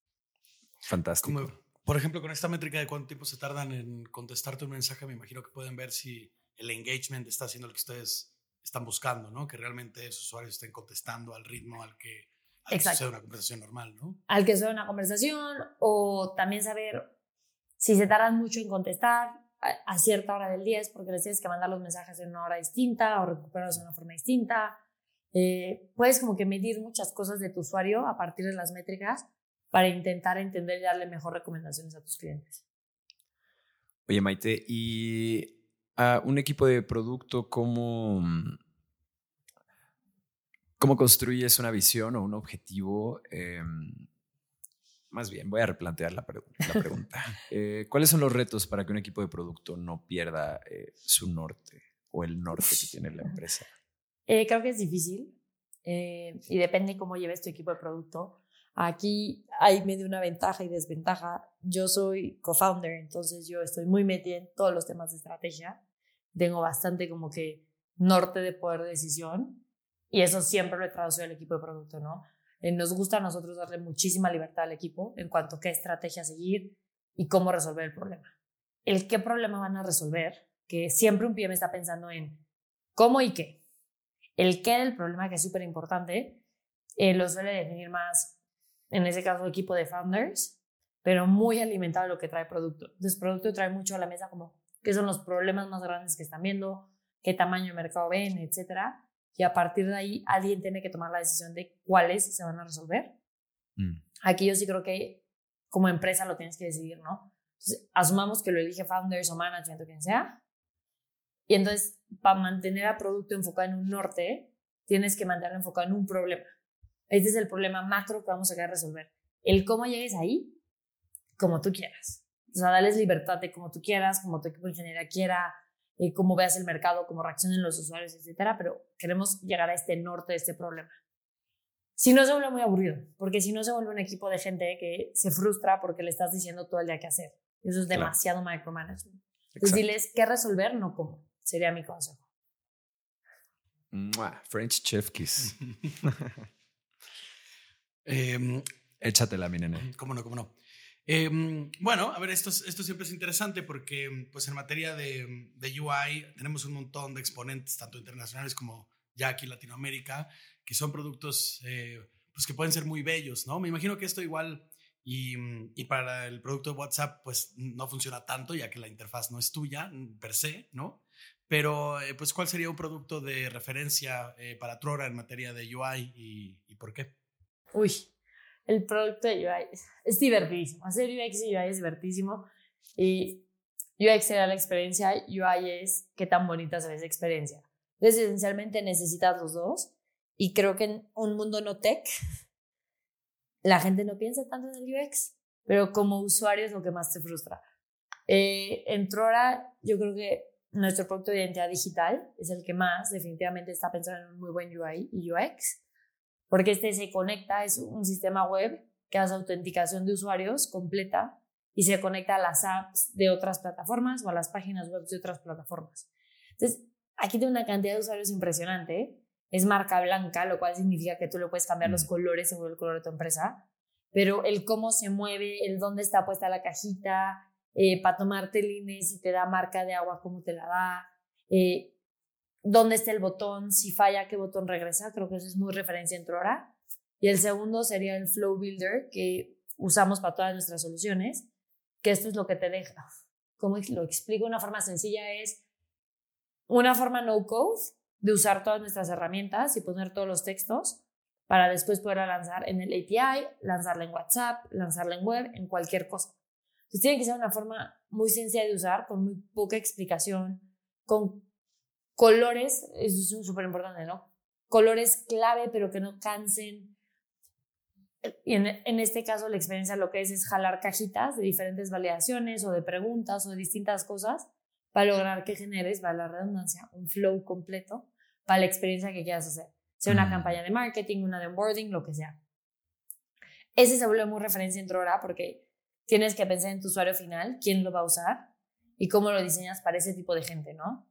D: Fantástico.
B: por ejemplo, con esta métrica de cuánto tiempo se tardan en contestarte un mensaje, me imagino que pueden ver si el engagement está haciendo lo que ustedes están buscando, ¿no? Que realmente esos usuarios estén contestando al ritmo al que, al que sea una conversación normal, ¿no?
E: Al que sea una conversación o también saber si se tardan mucho en contestar, a, cierta hora del día es porque les tienes que mandar los mensajes en una hora distinta o recuperarlos de una forma distinta. Eh, puedes como que medir muchas cosas de tu usuario a partir de las métricas para intentar entender y darle mejor recomendaciones a tus clientes.
D: Oye, Maite, ¿y a un equipo de producto cómo, cómo construyes una visión o un objetivo? Em, más bien, voy a replantear la, pregunta. [laughs] Eh, ¿Cuáles son los retos para que un equipo de producto no pierda eh, su norte o el norte que tiene la empresa?
E: Eh, creo que es difícil y depende cómo lleves tu equipo de producto. Aquí hay medio una ventaja y desventaja. Yo soy co-founder, entonces yo estoy muy metida en todos los temas de estrategia. Tengo bastante como que norte de poder de decisión y eso siempre lo he traducido al equipo de producto, ¿no? Eh, nos gusta a nosotros darle muchísima libertad al equipo en cuanto a qué estrategia seguir y cómo resolver el problema. El qué problema van a resolver, que siempre un PM está pensando en cómo y qué. El qué del problema, que es súper importante, eh, lo suele definir más, en ese caso, equipo de founders, pero muy alimentado de lo que trae producto. Entonces, producto trae mucho a la mesa como qué son los problemas más grandes que están viendo, qué tamaño de mercado ven, etcétera y a partir de ahí alguien tiene que tomar la decisión de cuáles se van a resolver. Mm. Aquí yo sí creo que como empresa lo tienes que decidir, ¿no? Entonces, asumamos que lo elige founders o management o quien sea. Y entonces, para mantener a producto enfocado en un norte, tienes que mantenerlo enfocado en un problema. Este es el problema macro que vamos a querer resolver. El cómo llegues ahí, como tú quieras. O sea, dales libertad de como tú quieras, como tu equipo de ingeniería quiera, eh, cómo veas el mercado, cómo reaccionen los usuarios, etcétera, pero queremos llegar a este norte de este problema. si no se vuelve muy aburrido, porque si no se vuelve un equipo de gente que se frustra porque le estás diciendo todo el día qué hacer. Eso es demasiado micromanagement. Entonces diles qué resolver, no cómo. Sería mi consejo.
D: French Chef Kiss.
B: eh, [laughs] [laughs]
D: Échatela, mi nene.
B: ¿Cómo no? ¿Cómo no? Em, bueno, a ver, esto, siempre es interesante porque pues en materia de, UI tenemos un montón de exponentes, tanto internacionales como ya aquí en Latinoamérica, que son productos eh, pues que pueden ser muy bellos, ¿no? Me imagino que esto igual y, para el producto de WhatsApp pues no funciona tanto ya que la interfaz no es tuya per se, ¿no? Pero eh, pues ¿cuál sería un producto de referencia eh, para Trora en materia de UI y, y por qué?
E: Uy, el producto de UI es divertidísimo. Hacer UX y UI es divertidísimo. Y UX era la experiencia, UI es qué tan bonita se ve esa experiencia. Entonces, esencialmente necesitas los dos. Y creo que en un mundo no tech, [laughs] la gente no piensa tanto en el UX, pero como usuario es lo que más te frustra. Eh, en Trora, yo creo que nuestro producto de identidad digital es el que más definitivamente está pensando en un muy buen UI y UX porque este se conecta, es un sistema web que hace autenticación de usuarios completa y se conecta a las apps de otras plataformas o a las páginas web de otras plataformas. Entonces, aquí tiene una cantidad de usuarios impresionante. Es marca blanca, lo cual significa que tú le puedes cambiar los mm. colores según el color de tu empresa, pero el cómo se mueve, el dónde está puesta la cajita, eh, para tomarte el INE, si te da marca de agua, cómo te la da, eh, dónde está el botón, si falla, qué botón regresa. Creo que eso es muy referencia en Trora. Y el segundo sería el Flow Builder, que usamos para todas nuestras soluciones, que esto es lo que te deja. Como lo explico una forma sencilla, es una forma no code de usar todas nuestras herramientas y poner todos los textos para después poder lanzar en el API, lanzarla en WhatsApp, lanzarla en web, en cualquier cosa. Entonces tiene que ser una forma muy sencilla de usar, con muy poca explicación, con Colores, eso es súper importante, ¿no? Colores clave, pero que no cansen. Y en, en, este caso, la experiencia lo que es es jalar cajitas de diferentes validaciones o de preguntas o de distintas cosas para lograr que generes, para la redundancia, un flow completo para la experiencia que quieras hacer. Sea una mm. campaña de marketing, una de onboarding, lo que sea. Ese se vuelve muy referencia en Trora porque tienes que pensar en tu usuario final, quién lo va a usar y cómo lo diseñas para ese tipo de gente, ¿no?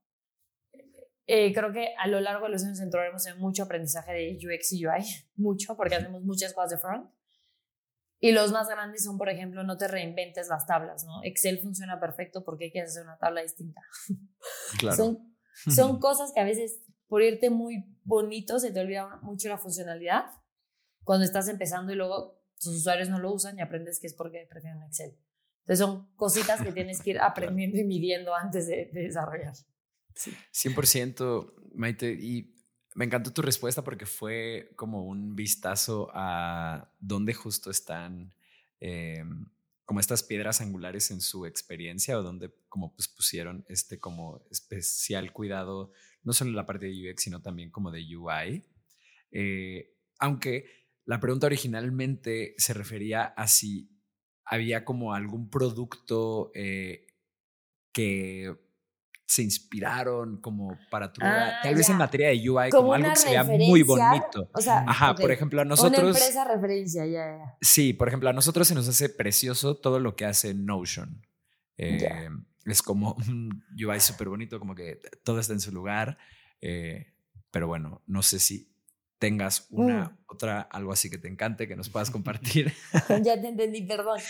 E: Eh, creo que a lo largo de los años entraremos en mucho aprendizaje de UX y UI, [laughs] mucho, porque hacemos muchas cosas de front. Y los más grandes son, por ejemplo, no te reinventes las tablas, ¿no? Excel funciona perfecto porque quieres hacer una tabla distinta. [laughs] Claro. son, son cosas que a veces, por irte muy bonito, se te olvida mucho la funcionalidad cuando estás empezando y luego tus usuarios no lo usan y aprendes que es porque prefieren Excel. Entonces son cositas que tienes que ir [laughs] aprendiendo y midiendo antes de, de desarrollar.
D: 100%, Maite. Y me encantó tu respuesta porque fue como un vistazo a dónde justo están em, como estas piedras angulares en su experiencia o dónde como pues pusieron este como especial cuidado, no solo en la parte de UX, sino también como de UI. Eh, aunque la pregunta originalmente se refería a si había como algún producto eh, que se inspiraron como para tu
E: ah,
D: tal vez en materia de UI, como, algo que se vea muy bonito.
E: O sea,
D: Ajá, por ejemplo, a nosotros.
E: Una empresa referencia, ya, ya.
D: Sí, por ejemplo, a nosotros se nos hace precioso todo lo que hace Notion. Eh, es como un UI súper bonito, como que todo está en su lugar. Eh, pero bueno, no sé si tengas una mm. otra, algo así que te encante, que nos puedas compartir. [laughs]
E: ya te entendí, perdón.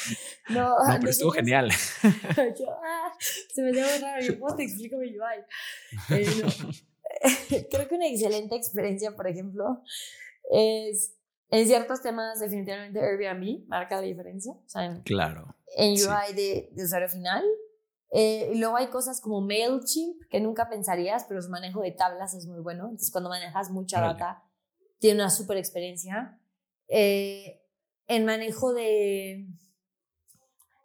E: No,
D: pero estuvo genial. [laughs]
E: Yo, ah, se me dio raro. Yo, ¿cómo te explico mi UI? Eh, [laughs] Creo que una excelente experiencia, por ejemplo, es en ciertos temas, definitivamente Airbnb marca la diferencia. O sea, en,
D: claro.
E: En UI de, de, usuario final. Eh, y luego hay cosas como MailChimp, que nunca pensarías, pero su manejo de tablas es muy bueno. Entonces, cuando manejas mucha data tiene una super experiencia. Eh, en manejo de,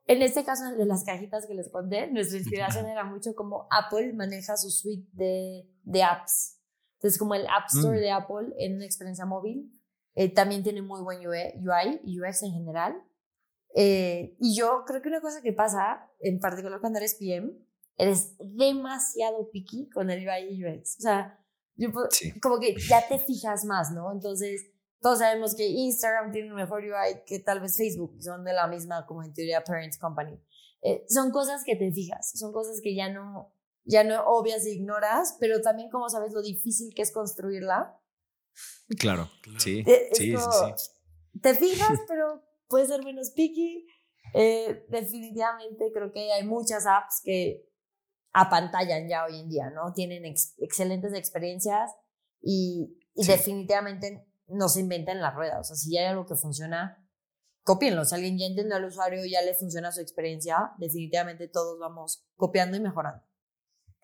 E: en este caso de las cajitas que les conté, nuestra inspiración era mucho como Apple maneja su suite de, de apps. Entonces, como el App Store mm. de Apple en una experiencia móvil, eh, también tiene muy buen UI y UX en general. Eh, y yo creo que una cosa que pasa, en particular cuando eres PM, eres demasiado picky con el UI y UX. O sea, como que ya te fijas más, ¿no? Entonces, todos sabemos que Instagram tiene un mejor UI que tal vez Facebook, son de la misma, como en teoría, parent company. Eh, son cosas que te fijas, son cosas que ya no, ya no obvias e ignoras, pero también como sabes lo difícil que es construirla.
D: Claro, sí,
E: Eh,
D: sí, sí,
E: como-
D: sí.
E: Te fijas, pero puede ser menos picky. Eh, definitivamente creo que hay muchas apps que apantallan ya hoy en día, ¿no? Tienen ex- excelentes experiencias y, y
D: Sí.
E: definitivamente no se inventan la rueda. O sea, si ya hay algo que funciona, copienlo. Si alguien ya entendió al usuario y ya le funciona su experiencia, definitivamente todos vamos copiando y mejorando.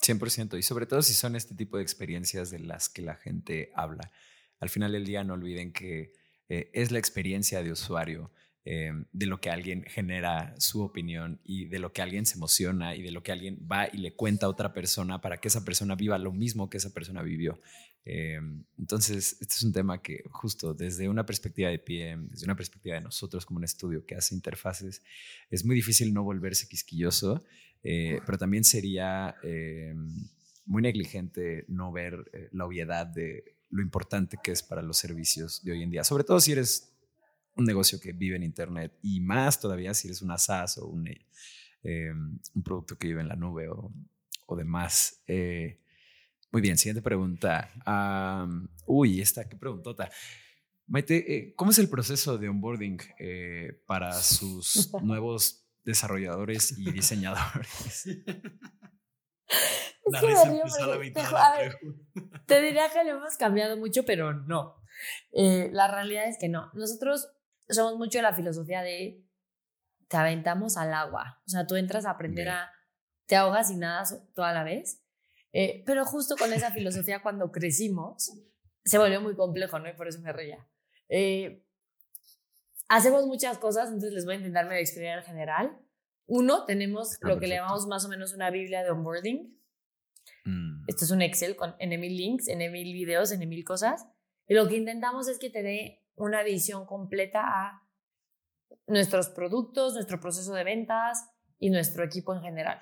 D: 100%. Y sobre todo si son este tipo de experiencias de las que la gente habla. Al final del día no olviden que eh, es la experiencia de usuario, eh, de lo que alguien genera su opinión y de lo que alguien se emociona y de lo que alguien va y le cuenta a otra persona para que esa persona viva lo mismo que esa persona vivió. Eh, entonces, este es un tema que justo desde una perspectiva de PM, desde una perspectiva de nosotros como un estudio que hace interfaces, es muy difícil no volverse quisquilloso, eh, pero también sería eh, muy negligente no ver la obviedad de lo importante que es para los servicios de hoy en día, sobre todo si eres un negocio que vive en Internet y más todavía si eres una SaaS o un, eh, un producto que vive en la nube o, o demás. Eh, muy bien, siguiente pregunta. Uy, esta, qué preguntota. Maite, eh, ¿cómo es el proceso de onboarding eh, para sus [laughs] nuevos desarrolladores y diseñadores?
B: La risa empezó a la
E: porque-
B: mitad de
E: te-
B: la
E: a ver,
B: pregunta.
E: Te diría que lo hemos cambiado mucho, pero no. Eh, la realidad es que no. Nosotros somos mucho de la filosofía de te aventamos al agua. O sea, tú entras a aprender
D: Ok.
E: a... Te ahogas y nada toda la vez. Eh, pero justo con esa filosofía, cuando crecimos, se volvió muy complejo, ¿no? Y por eso me reía. Eh, hacemos muchas cosas, entonces les voy a intentar medio explicar en general. Uno, tenemos
D: Está
E: lo que le llamamos más o menos una biblia de onboarding.
D: Mm,
E: Esto es un Excel con N mil links, N mil videos, N mil cosas. Y lo que intentamos es que te dé una visión completa a nuestros productos, nuestro proceso de ventas y nuestro equipo en general.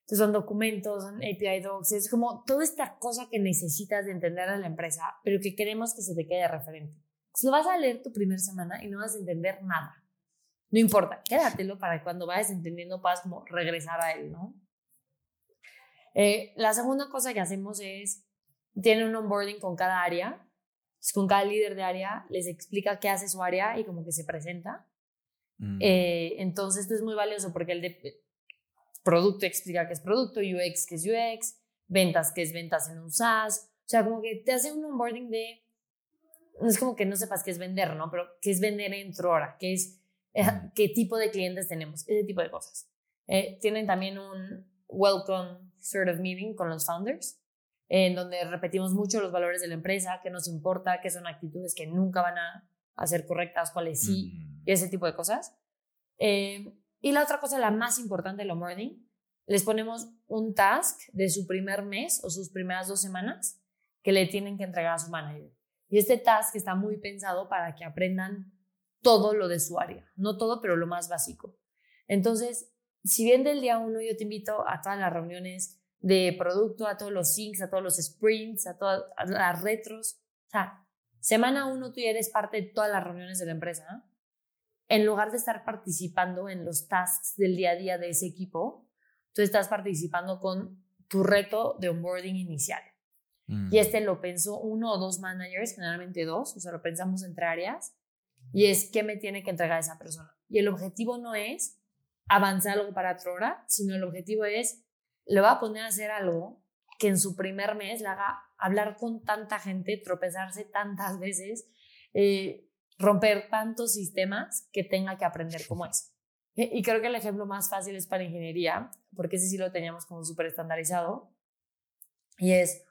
E: Entonces son documentos, son API docs, es como toda esta cosa que necesitas de entender a la empresa, pero que queremos que se te quede de referente. Si lo vas a leer tu primera semana y no vas a entender nada, no importa, quédatelo para que cuando vayas entendiendo puedas como regresar a él, ¿no? Eh, la segunda cosa que hacemos es, tiene un onboarding con cada área, Entonces, con cada líder de área, les explica qué hace su área y como que se presenta.
D: mm,
E: Eh, entonces, esto es muy valioso porque el de producto explica qué es producto, UX qué es UX, ventas qué es ventas en un SaaS. O sea, como que te hace un onboarding de. No es como que no sepas qué es vender, ¿no? Pero qué es vender en Trora, qué es. eh,
D: Mm.
E: qué tipo de clientes tenemos, ese tipo de cosas. Eh, tienen también un welcome sort of meeting con los founders, en donde repetimos mucho los valores de la empresa, qué nos importa, qué son actitudes que nunca van a, a ser correctas, cuáles sí
D: mm,
E: y ese tipo de cosas. Eh, y la otra cosa, la más importante del onboarding, les ponemos un task de su primer mes o sus primeras dos semanas que le tienen que entregar a su manager. Y este task está muy pensado para que aprendan todo lo de su área. No todo, pero lo más básico. Entonces, si bien del día uno yo te invito a todas las reuniones de producto, a todos los syncs, a todos los sprints, a todas a las retros, o sea, semana uno tú ya eres parte de todas las reuniones de la empresa, en lugar de estar participando en los tasks del día a día de ese equipo, tú estás participando con tu reto de onboarding inicial.
D: mm.
E: Y este lo pensó uno o dos managers, generalmente dos, o sea, lo pensamos entre áreas, y es qué me tiene que entregar esa persona. Y el objetivo no es avanzar algo para otra hora, sino el objetivo es, le va a poner a hacer algo que en su primer mes le haga hablar con tanta gente, tropezarse tantas veces, eh, romper tantos sistemas que tenga que aprender cómo es. Y y creo que el ejemplo más fácil es para ingeniería, porque ese sí lo teníamos como súper estandarizado, y es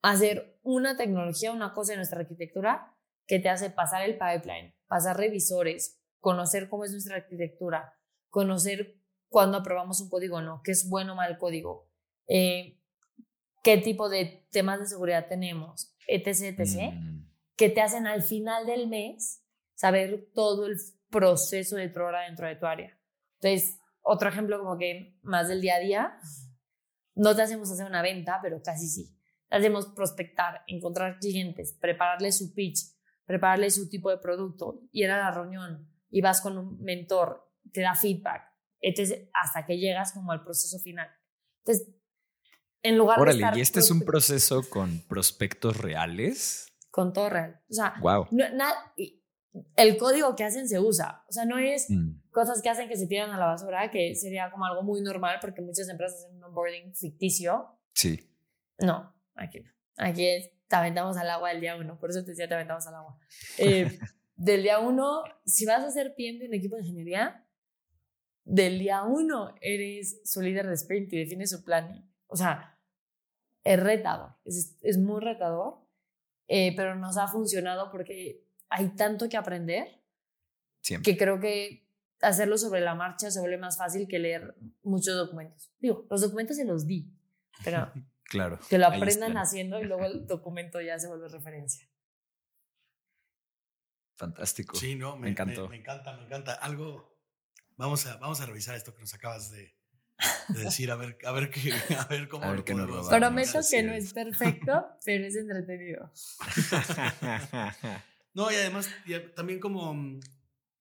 E: hacer una tecnología, una cosa en nuestra arquitectura que te hace pasar el pipeline, pasar revisores, conocer cómo es nuestra arquitectura, conocer cuándo aprobamos un código o no, qué es bueno o mal código, eh, qué tipo de temas de seguridad tenemos, etc., etc.,
D: Mm,
E: que te hacen al final del mes saber todo el proceso de tu hora dentro de tu área. Entonces, otro ejemplo como que más del día a día, no te hacemos hacer una venta, pero casi sí. Te hacemos prospectar, encontrar clientes, prepararles su pitch, prepararle su tipo de producto, ir a la reunión y vas con un mentor, te da feedback, entonces hasta que llegas como al proceso final. Entonces, en lugar
D: Órale,
E: de estar
D: ¿y este es un proceso con prospectos reales?
E: con todo real. O sea,
D: Wow.
E: no- na- el código que hacen se usa. O sea, no es
D: Mm,
E: cosas que hacen que se tiran a la basura, que sería como algo muy normal porque muchas empresas hacen un onboarding ficticio.
D: sí.
E: No, aquí no. Aquí es, te aventamos al agua del día uno. Por eso te decía, te aventamos al agua. Eh, [laughs] del día uno, si vas a ser PM de un equipo de ingeniería, del día uno eres su líder de sprint y defines su plan. O sea, es retador, es, es muy retador, eh, pero nos ha funcionado porque hay tanto que aprender
D: Siempre.
E: que creo que hacerlo sobre la marcha se vuelve más fácil que leer muchos documentos. Digo, los documentos se los di, pero [laughs]
D: Claro.
E: que lo aprendan haciendo y luego el documento ya se vuelve referencia.
D: Fantástico.
B: Sí, no, me,
D: Me encantó.
B: Me, me encanta, me encanta. Algo. Vamos a, vamos a revisar esto que nos acabas de, de decir, a ver, a ver qué, [laughs] a ver cómo
D: A ver
B: lo
D: nos
B: podemos
D: robamos.
E: Prometo que no
D: es.
E: perfecto, pero es entretenido. [laughs]
B: No, y además y también como, mm,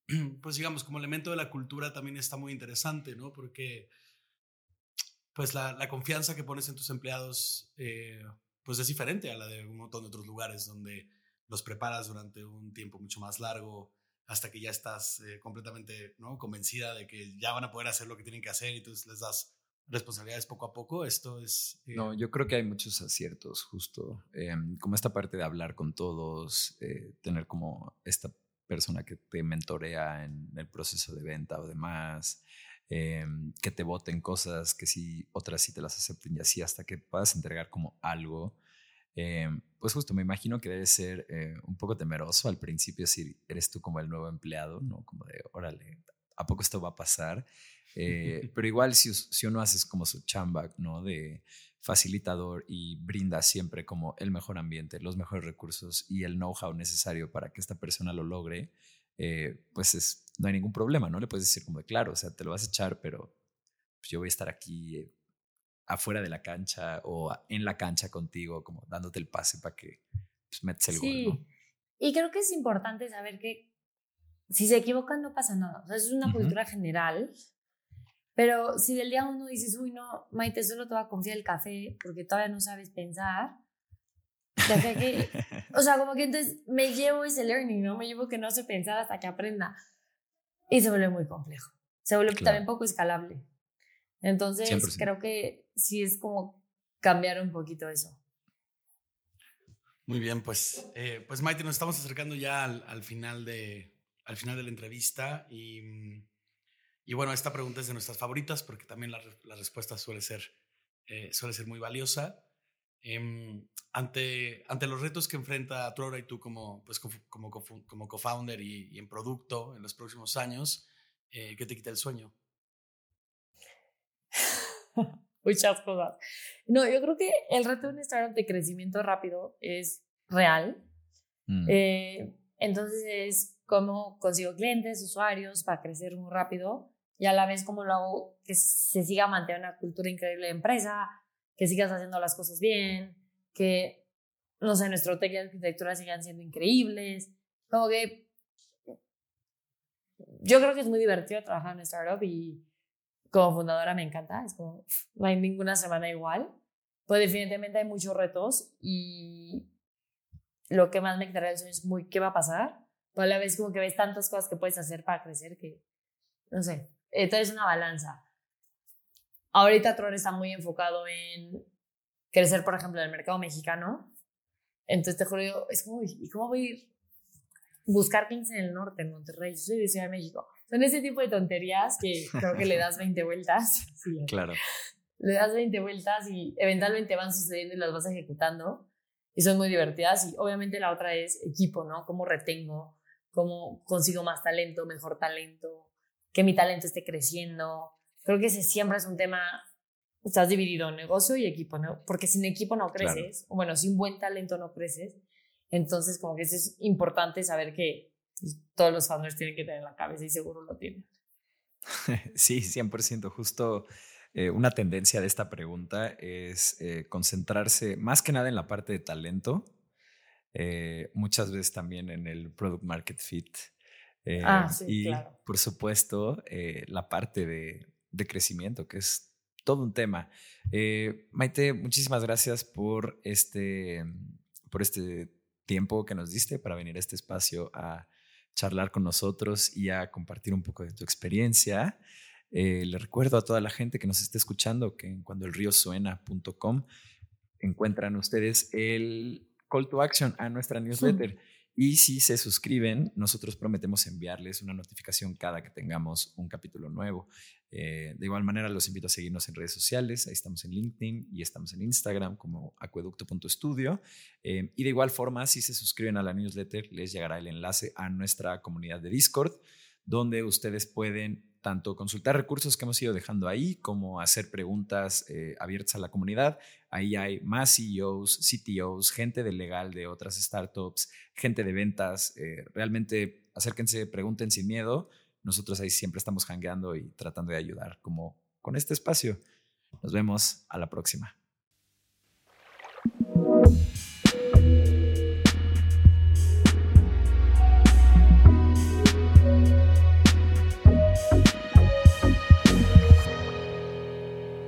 B: [clears throat] pues digamos, como elemento de la cultura también está muy interesante, ¿no? Porque pues la, la confianza que pones en tus empleados, eh, pues es diferente a la de un montón de otros lugares donde los preparas durante un tiempo mucho más largo hasta que ya estás eh, completamente ¿no? convencida de que ya van a poder hacer lo que tienen que hacer y entonces les das responsabilidades poco a poco. Esto es... eh,
D: No, yo creo que hay muchos aciertos, justo. eh, como esta parte de hablar con todos, eh, tener como esta persona que te mentorea en el proceso de venta o demás, eh, que te voten cosas que sí, otras sí te las acepten y así hasta que puedas entregar como algo. Eh, pues justo me imagino que debe ser eh, un poco temeroso al principio si eres tú como el nuevo empleado, ¿no? Como de, órale, ¿a poco esto va a pasar? Eh, [laughs] pero igual si, si uno hace como su chamba, ¿no? De facilitador y brinda siempre como el mejor ambiente, los mejores recursos y el know-how necesario para que esta persona lo logre, eh, pues es, no hay ningún problema, ¿no? Le puedes decir como de, claro, o sea, te lo vas a echar, pero pues, yo voy a estar aquí afuera de la cancha o en la cancha contigo, como dándote el pase para que pues, metas el
E: Sí.
D: gol, ¿no?
E: Y creo que es importante saber que si se equivocan no pasa nada. O sea, eso es una
D: Ujú.
E: cultura general. Pero si del día uno dices, uy, no, Maite, solo te va a confiar el café porque todavía no sabes pensar. sé que, [laughs] o sea, como que entonces me llevo ese learning, ¿no? Me llevo que no sé pensar hasta que aprenda. Y se vuelve muy complejo. Se vuelve
D: Claro.
E: también poco escalable. Entonces,
D: 100%.
E: creo que sí es como cambiar un poquito eso.
B: Muy bien, pues, eh, pues Maite, nos estamos acercando ya al, al final, de, al final de la entrevista y, mm, y bueno, esta pregunta es de nuestras favoritas porque también la, la respuesta suele ser, eh, suele ser muy valiosa. Em, ante, ante los retos que enfrenta Trora y tú como, pues, co- como, co- como co-founder y, y en producto en los próximos años, eh, ¿qué te quita el sueño? [laughs]
E: muchas cosas. No, yo creo que el reto de un startup de crecimiento rápido es real.
D: Mm,
E: Eh, entonces es cómo consigo clientes, usuarios para crecer muy rápido y a la vez cómo lo hago que se siga manteniendo una cultura increíble de empresa, que sigas haciendo las cosas bien, que, no sé, nuestro tech y arquitectura sigan siendo increíbles. Como que yo creo que es muy divertido trabajar en startup y como fundadora me encanta. Es como, no hay ninguna semana igual. Pues definitivamente hay muchos retos y lo que más me sueño es muy qué va a pasar. Pero a la vez como que ves tantas cosas que puedes hacer para crecer que, no sé, entonces es una balanza. Ahorita Tron está muy enfocado en crecer, por ejemplo, en el mercado mexicano. Entonces te juro, es como, ¿y cómo voy a ir? Buscar clientes en el norte, en Monterrey. Yo soy de Ciudad de México. Son ese tipo de tonterías que creo que le das 20 vueltas. [laughs] Sí,
D: claro.
E: le das 20 vueltas y eventualmente van sucediendo y las vas ejecutando y son muy divertidas y obviamente la otra es equipo, ¿no? Cómo retengo, cómo consigo más talento, mejor talento, que mi talento esté creciendo. Creo que ese siempre es un tema, estás dividido en negocio y equipo, ¿no? Porque sin equipo no
D: Claro.
E: creces, o bueno, sin buen talento no creces. Entonces, como que eso es importante saber que todos los founders tienen que tener en la cabeza y seguro lo tienen. [laughs]
D: Sí, 100%. Justo eh, una tendencia de esta pregunta es eh, concentrarse más que nada en la parte de talento, eh, muchas veces también en el Product Market Fit.
E: Ah, sí,
D: y
E: claro.
D: por supuesto, la parte de, de crecimiento, que es todo un tema. Maite, muchísimas gracias por este, por este tiempo que nos diste para venir a este espacio a charlar con nosotros y a compartir un poco de tu experiencia. Eh, le recuerdo a toda la gente que nos esté escuchando que en cuandoelriosuena.com encuentran ustedes el call to action a nuestra newsletter. Y si se suscriben, nosotros prometemos enviarles una notificación cada que tengamos un capítulo nuevo. Eh, de igual manera, los invito a seguirnos en redes sociales. Ahí estamos en LinkedIn y estamos en Instagram como acueducto.studio. Eh, y de igual forma, si se suscriben a la newsletter, les llegará el enlace a nuestra comunidad de Discord, donde ustedes pueden tanto consultar recursos que hemos ido dejando ahí, como hacer preguntas eh, abiertas a la comunidad. Ahí hay más CEOs, CTOs, gente de legal de otras startups, gente de ventas. Eh, realmente acérquense, pregunten sin miedo. Nosotros ahí siempre estamos hangueando y tratando de ayudar, como con este espacio. Nos vemos a la próxima.